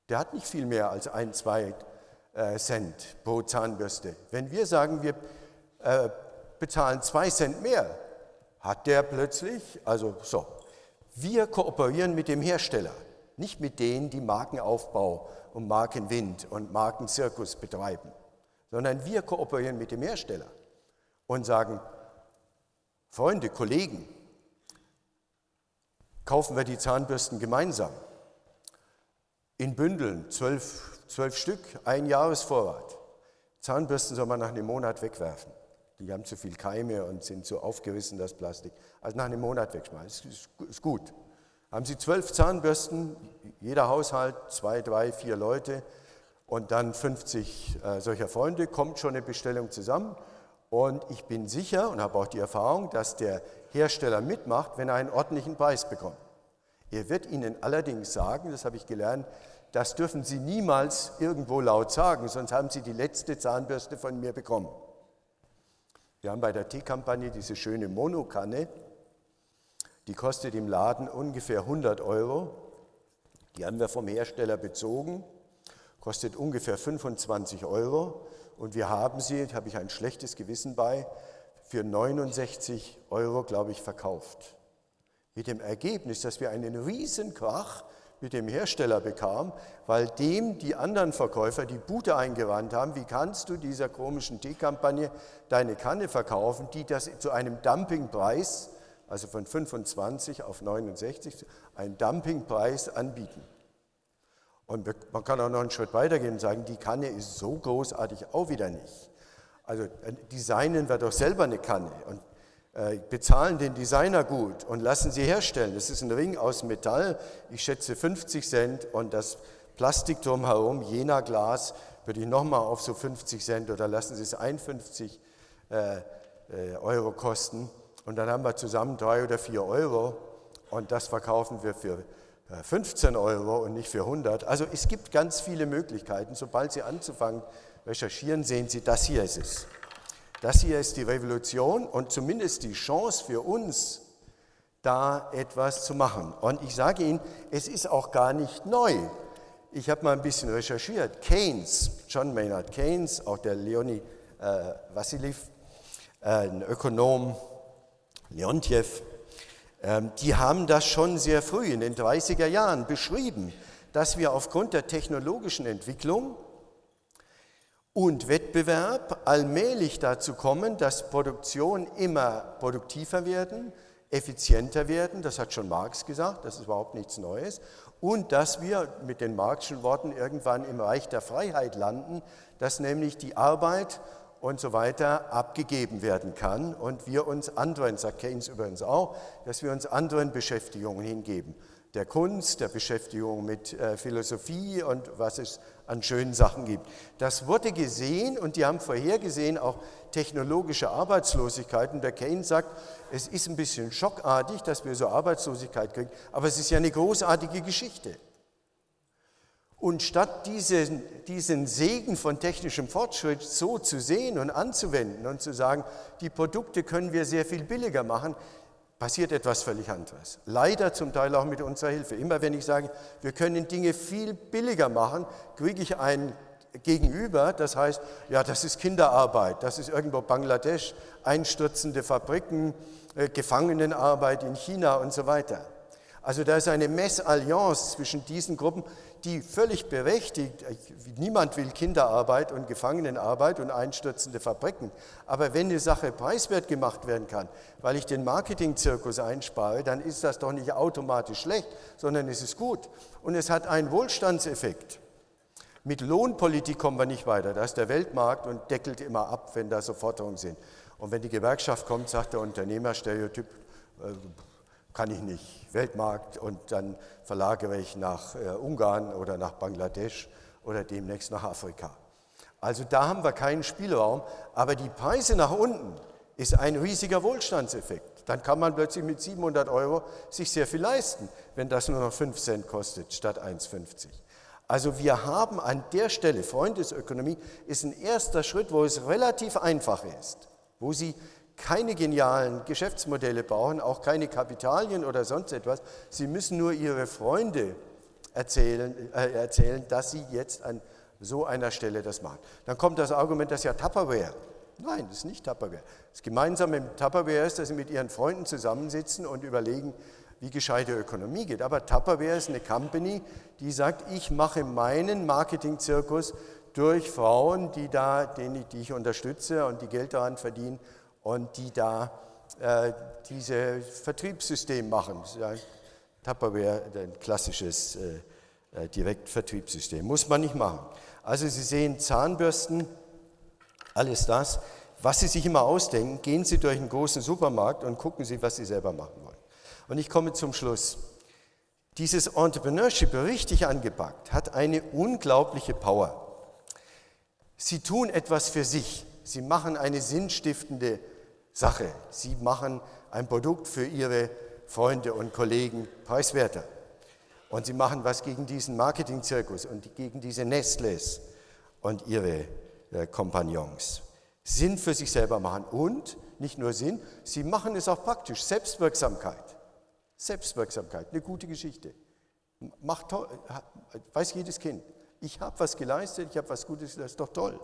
Der hat nicht viel mehr als ein, zwei äh, Cent pro Zahnbürste. Wenn wir sagen, wir äh, bezahlen zwei Cent mehr, hat der plötzlich, also so, wir kooperieren mit dem Hersteller, nicht mit denen, die Markenaufbau und Markenwind und Markenzirkus betreiben, sondern wir kooperieren mit dem Hersteller und sagen, Freunde, Kollegen, kaufen wir die Zahnbürsten gemeinsam in Bündeln, zwölf, zwölf Stück, ein Jahresvorrat. Zahnbürsten soll man nach einem Monat wegwerfen. Die haben zu viel Keime und sind so aufgerissen, das Plastik. Also nach einem Monat wegschmeißen, ist, ist gut. Haben Sie zwölf Zahnbürsten, jeder Haushalt, zwei, drei, vier Leute und dann 50 äh, solcher Freunde, kommt schon eine Bestellung zusammen. Und ich bin sicher und habe auch die Erfahrung, dass der Hersteller mitmacht, wenn er einen ordentlichen Preis bekommt. Er wird Ihnen allerdings sagen, das habe ich gelernt, das dürfen Sie niemals irgendwo laut sagen, sonst haben Sie die letzte Zahnbürste von mir bekommen. Wir haben bei der Teekampagne diese schöne Monokanne, die kostet im Laden ungefähr 100 Euro. Die haben wir vom Hersteller bezogen, kostet ungefähr 25 Euro und wir haben sie, da habe ich ein schlechtes Gewissen bei, für 69 Euro, glaube ich, verkauft. Mit dem Ergebnis, dass wir einen Riesenkrach mit dem Hersteller bekamen, weil dem die anderen Verkäufer die Bude eingewandt haben, wie kannst du dieser komischen Teekampagne deine Kanne verkaufen, die das zu einem Dumpingpreis, also von 25 auf 69, einen Dumpingpreis anbieten. Und man kann auch noch einen Schritt weitergehen und sagen, die Kanne ist so großartig auch wieder nicht. Also äh, designen wir doch selber eine Kanne. Und bezahlen den Designer gut und lassen sie herstellen. Das ist ein Ring aus Metall, ich schätze 50 Cent und das Plastik drumherum, jener Glas, würde ich nochmal auf so 50 Cent oder lassen Sie es 51 äh, äh, Euro kosten. Und dann haben wir zusammen drei oder vier Euro und das verkaufen wir für 15 Euro und nicht für 100. Also es gibt ganz viele Möglichkeiten. Sobald Sie anzufangen recherchieren, sehen Sie, das hier ist es. Das hier ist die Revolution und zumindest die Chance für uns, da etwas zu machen. Und ich sage Ihnen, es ist auch gar nicht neu. Ich habe mal ein bisschen recherchiert. Keynes, John Maynard Keynes, auch der Leonie äh, Vassiliev, äh, ein Ökonom, Leontjev, äh, die haben das schon sehr früh in den 30er Jahren beschrieben, dass wir aufgrund der technologischen Entwicklung und Wettbewerb allmählich dazu kommen, dass Produktion immer produktiver werden, effizienter werden, das hat schon Marx gesagt, das ist überhaupt nichts Neues, und dass wir mit den Marxischen Worten irgendwann im Reich der Freiheit landen, dass nämlich die Arbeit und so weiter abgegeben werden kann und wir uns anderen, sagt Keynes übrigens auch, dass wir uns anderen Beschäftigungen hingeben der Kunst, der Beschäftigung mit äh, Philosophie und was es an schönen Sachen gibt. Das wurde gesehen und die haben vorhergesehen auch technologische Arbeitslosigkeit. Und der Keynes sagt, es ist ein bisschen schockartig, dass wir so Arbeitslosigkeit kriegen, aber es ist ja eine großartige Geschichte. Und statt diesen, diesen Segen von technischem Fortschritt so zu sehen und anzuwenden und zu sagen, die Produkte können wir sehr viel billiger machen, passiert etwas völlig anderes. Leider zum Teil auch mit unserer Hilfe. Immer wenn ich sage, wir können Dinge viel billiger machen, kriege ich ein Gegenüber, das heißt, ja, das ist Kinderarbeit, das ist irgendwo Bangladesch, einstürzende Fabriken, äh, Gefangenenarbeit in China und so weiter. Also da ist eine Messalliance zwischen diesen Gruppen, die völlig berechtigt, niemand will Kinderarbeit und Gefangenenarbeit und einstürzende Fabriken, aber wenn eine Sache preiswert gemacht werden kann, weil ich den Marketingzirkus einspare, dann ist das doch nicht automatisch schlecht, sondern es ist gut. Und es hat einen Wohlstandseffekt. Mit Lohnpolitik kommen wir nicht weiter. Da ist der Weltmarkt und deckelt immer ab, wenn da so Forderungen sind. Und wenn die Gewerkschaft kommt, sagt der Unternehmer, Stereotyp, äh, kann ich nicht. Weltmarkt und dann verlagere ich nach äh, Ungarn oder nach Bangladesch oder demnächst nach Afrika. Also da haben wir keinen Spielraum, aber die Preise nach unten ist ein riesiger Wohlstandseffekt. Dann kann man plötzlich mit 700 Euro sich sehr viel leisten, wenn das nur noch 5 Cent kostet statt 1,50. Also wir haben an der Stelle, Freundesökonomie ist ein erster Schritt, wo es relativ einfach ist, wo Sie keine genialen Geschäftsmodelle bauen, auch keine Kapitalien oder sonst etwas. Sie müssen nur ihre Freunde erzählen, äh, erzählen dass sie jetzt an so einer Stelle das machen. Dann kommt das Argument, das ist ja Tupperware. Nein, das ist nicht Tupperware. Das Gemeinsame mit Tupperware ist, dass sie mit ihren Freunden zusammensitzen und überlegen, wie gescheite Ökonomie geht. Aber Tupperware ist eine Company, die sagt, ich mache meinen Marketingzirkus durch Frauen, die, da, die ich unterstütze und die Geld daran verdienen und die da äh, dieses Vertriebssystem machen. Tupperware, ein klassisches äh, äh, Direktvertriebssystem. Muss man nicht machen. Also Sie sehen Zahnbürsten, alles das. Was Sie sich immer ausdenken, gehen Sie durch einen großen Supermarkt und gucken Sie, was Sie selber machen wollen. Und ich komme zum Schluss. Dieses Entrepreneurship richtig angepackt hat eine unglaubliche Power. Sie tun etwas für sich. Sie machen eine sinnstiftende Sache. Sie machen ein Produkt für ihre Freunde und Kollegen preiswerter. Und sie machen was gegen diesen Marketingzirkus und gegen diese Nestles und ihre äh, Kompagnons. Sinn für sich selber machen und nicht nur Sinn, sie machen es auch praktisch. Selbstwirksamkeit. Selbstwirksamkeit, eine gute Geschichte. Macht toll, weiß jedes Kind. Ich habe was geleistet, ich habe was Gutes, das ist doch toll.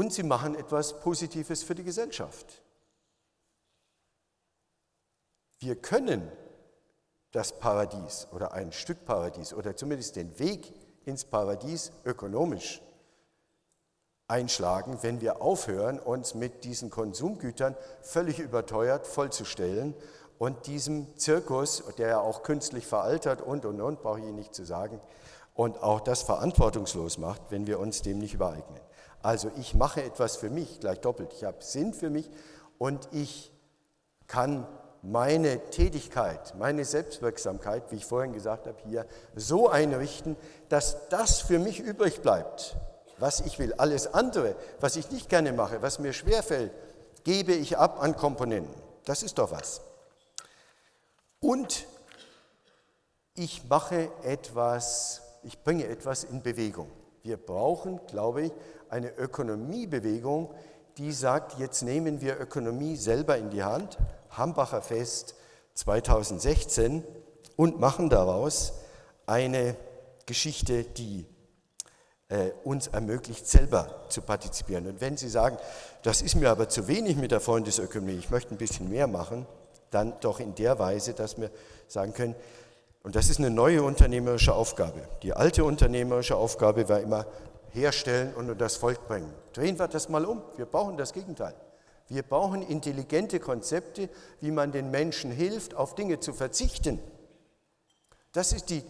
Und sie machen etwas Positives für die Gesellschaft. Wir können das Paradies oder ein Stück Paradies oder zumindest den Weg ins Paradies ökonomisch einschlagen, wenn wir aufhören, uns mit diesen Konsumgütern völlig überteuert vollzustellen und diesem Zirkus, der ja auch künstlich veraltert und und und, brauche ich Ihnen nicht zu sagen, und auch das verantwortungslos macht, wenn wir uns dem nicht übereignen. Also ich mache etwas für mich, gleich doppelt. Ich habe Sinn für mich und ich kann meine Tätigkeit, meine Selbstwirksamkeit, wie ich vorhin gesagt habe, hier so einrichten, dass das für mich übrig bleibt, was ich will. Alles andere, was ich nicht gerne mache, was mir schwerfällt, gebe ich ab an Komponenten. Das ist doch was. Und ich mache etwas, ich bringe etwas in Bewegung. Wir brauchen, glaube ich, eine Ökonomiebewegung, die sagt, jetzt nehmen wir Ökonomie selber in die Hand, Hambacher Fest 2016, und machen daraus eine Geschichte, die äh, uns ermöglicht, selber zu partizipieren. Und wenn Sie sagen, das ist mir aber zu wenig mit der Freundesökonomie, ich möchte ein bisschen mehr machen, dann doch in der Weise, dass wir sagen können, und das ist eine neue unternehmerische Aufgabe. Die alte unternehmerische Aufgabe war immer herstellen und das Volk bringen. Drehen wir das mal um. Wir brauchen das Gegenteil. Wir brauchen intelligente Konzepte, wie man den Menschen hilft, auf Dinge zu verzichten. Das ist die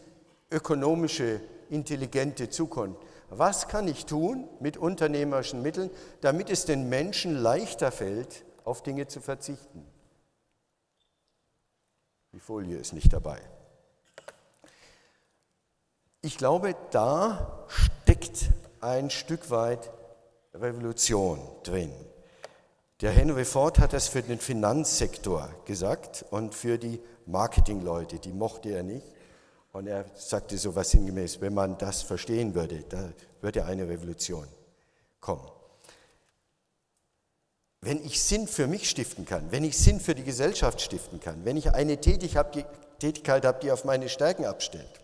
ökonomische, intelligente Zukunft. Was kann ich tun mit unternehmerischen Mitteln, damit es den Menschen leichter fällt, auf Dinge zu verzichten? Die Folie ist nicht dabei. Ich glaube, da steckt ein Stück weit Revolution drin. Der Henry Ford hat das für den Finanzsektor gesagt und für die Marketingleute, die mochte er nicht. Und er sagte so was sinngemäß, wenn man das verstehen würde, da würde eine Revolution kommen. Wenn ich Sinn für mich stiften kann, wenn ich Sinn für die Gesellschaft stiften kann, wenn ich eine Tätigkeit habe, die auf meine Stärken abstellt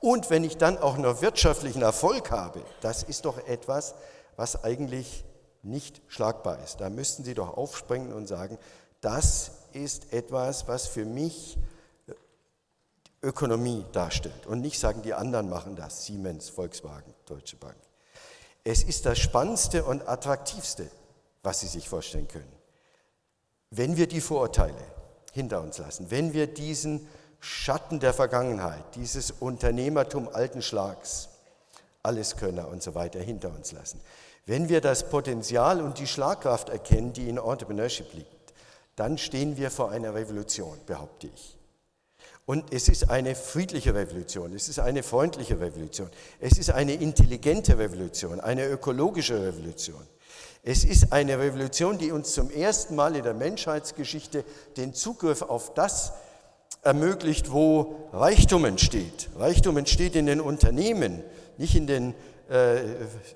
und wenn ich dann auch noch wirtschaftlichen Erfolg habe, das ist doch etwas, was eigentlich nicht schlagbar ist. Da müssten Sie doch aufspringen und sagen, das ist etwas, was für mich Ökonomie darstellt und nicht sagen, die anderen machen das, Siemens, Volkswagen, Deutsche Bank. Es ist das Spannendste und Attraktivste, was Sie sich vorstellen können. Wenn wir die Vorurteile hinter uns lassen, wenn wir diesen Schatten der Vergangenheit, dieses Unternehmertum alten Schlags, Alleskönner und so weiter hinter uns lassen, wenn wir das Potenzial und die Schlagkraft erkennen, die in Entrepreneurship liegt, dann stehen wir vor einer Revolution, behaupte ich. Und es ist eine friedliche Revolution, es ist eine freundliche Revolution, es ist eine intelligente Revolution, eine ökologische Revolution. Es ist eine Revolution, die uns zum ersten Mal in der Menschheitsgeschichte den Zugriff auf das ermöglicht, wo Reichtum entsteht. Reichtum entsteht in den Unternehmen, nicht in den äh,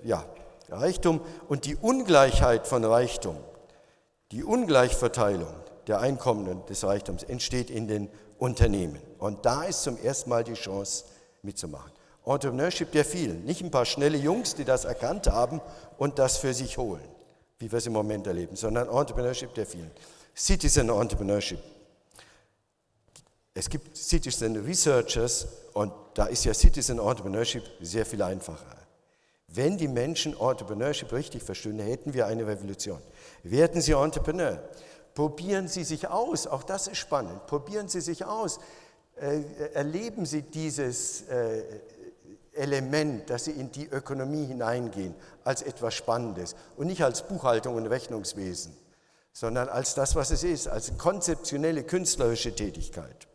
ja, Reichtum und die Ungleichheit von Reichtum, die Ungleichverteilung der Einkommen und des Reichtums entsteht in den Unternehmen. Und da ist zum ersten Mal die Chance mitzumachen. Entrepreneurship der vielen, nicht ein paar schnelle Jungs, die das erkannt haben und das für sich holen, wie wir es im Moment erleben, sondern Entrepreneurship der vielen. Citizen Entrepreneurship. Es gibt Citizen Researchers und da ist ja Citizen Entrepreneurship sehr viel einfacher. Wenn die Menschen Entrepreneurship richtig verstehen, hätten wir eine Revolution. Werden Sie Entrepreneur. Probieren Sie sich aus, auch das ist spannend. Probieren Sie sich aus. Äh, erleben Sie dieses äh, Element, dass Sie in die Ökonomie hineingehen, als etwas Spannendes und nicht als Buchhaltung und Rechnungswesen, sondern als das, was es ist, als konzeptionelle künstlerische Tätigkeit.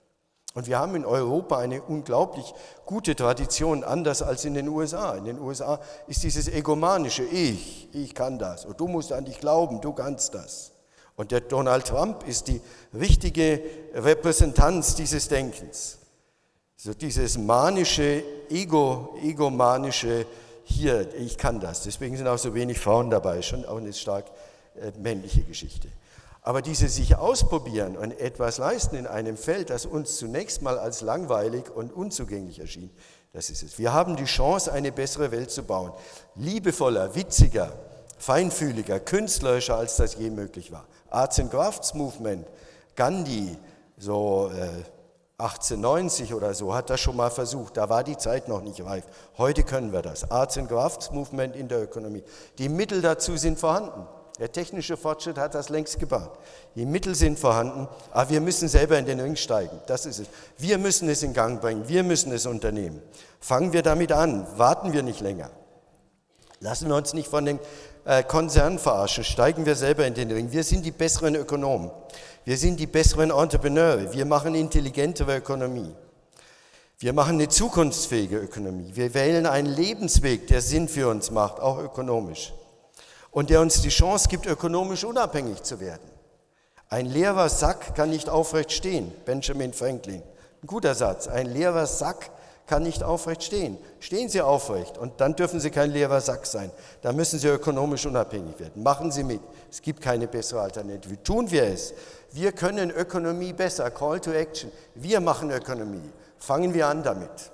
Und wir haben in Europa eine unglaublich gute Tradition, anders als in den USA. In den USA ist dieses egomanische Ich, ich kann das und du musst an dich glauben, du kannst das. Und der Donald Trump ist die richtige Repräsentanz dieses Denkens. So dieses manische, ego, egomanische, hier, ich kann das. Deswegen sind auch so wenig Frauen dabei, schon auch eine stark äh, männliche Geschichte. Aber diese sich ausprobieren und etwas leisten in einem Feld, das uns zunächst mal als langweilig und unzugänglich erschien, das ist es. Wir haben die Chance, eine bessere Welt zu bauen. Liebevoller, witziger, feinfühliger, künstlerischer, als das je möglich war. Arts and Crafts Movement, Gandhi, so äh, 1890 oder so, hat das schon mal versucht. Da war die Zeit noch nicht reif. Heute können wir das. Arts and Crafts Movement in der Ökonomie. Die Mittel dazu sind vorhanden. Der technische Fortschritt hat das längst gebaut. Die Mittel sind vorhanden, aber wir müssen selber in den Ring steigen. Das ist es. Wir müssen es in Gang bringen. Wir müssen es unternehmen. Fangen wir damit an. Warten wir nicht länger. Lassen wir uns nicht von den äh, Konzernen verarschen. Steigen wir selber in den Ring. Wir sind die besseren Ökonomen. Wir sind die besseren Entrepreneure. Wir machen intelligentere Ökonomie. Wir machen eine zukunftsfähige Ökonomie. Wir wählen einen Lebensweg, der Sinn für uns macht, auch ökonomisch und der uns die Chance gibt, ökonomisch unabhängig zu werden. Ein leerer Sack kann nicht aufrecht stehen, Benjamin Franklin. Ein guter Satz. Ein leerer Sack kann nicht aufrecht stehen. Stehen Sie aufrecht und dann dürfen Sie kein leerer Sack sein. Da müssen Sie ökonomisch unabhängig werden. Machen Sie mit. Es gibt keine bessere Alternative. Tun wir es. Wir können Ökonomie besser. Call to Action. Wir machen Ökonomie. Fangen wir an damit.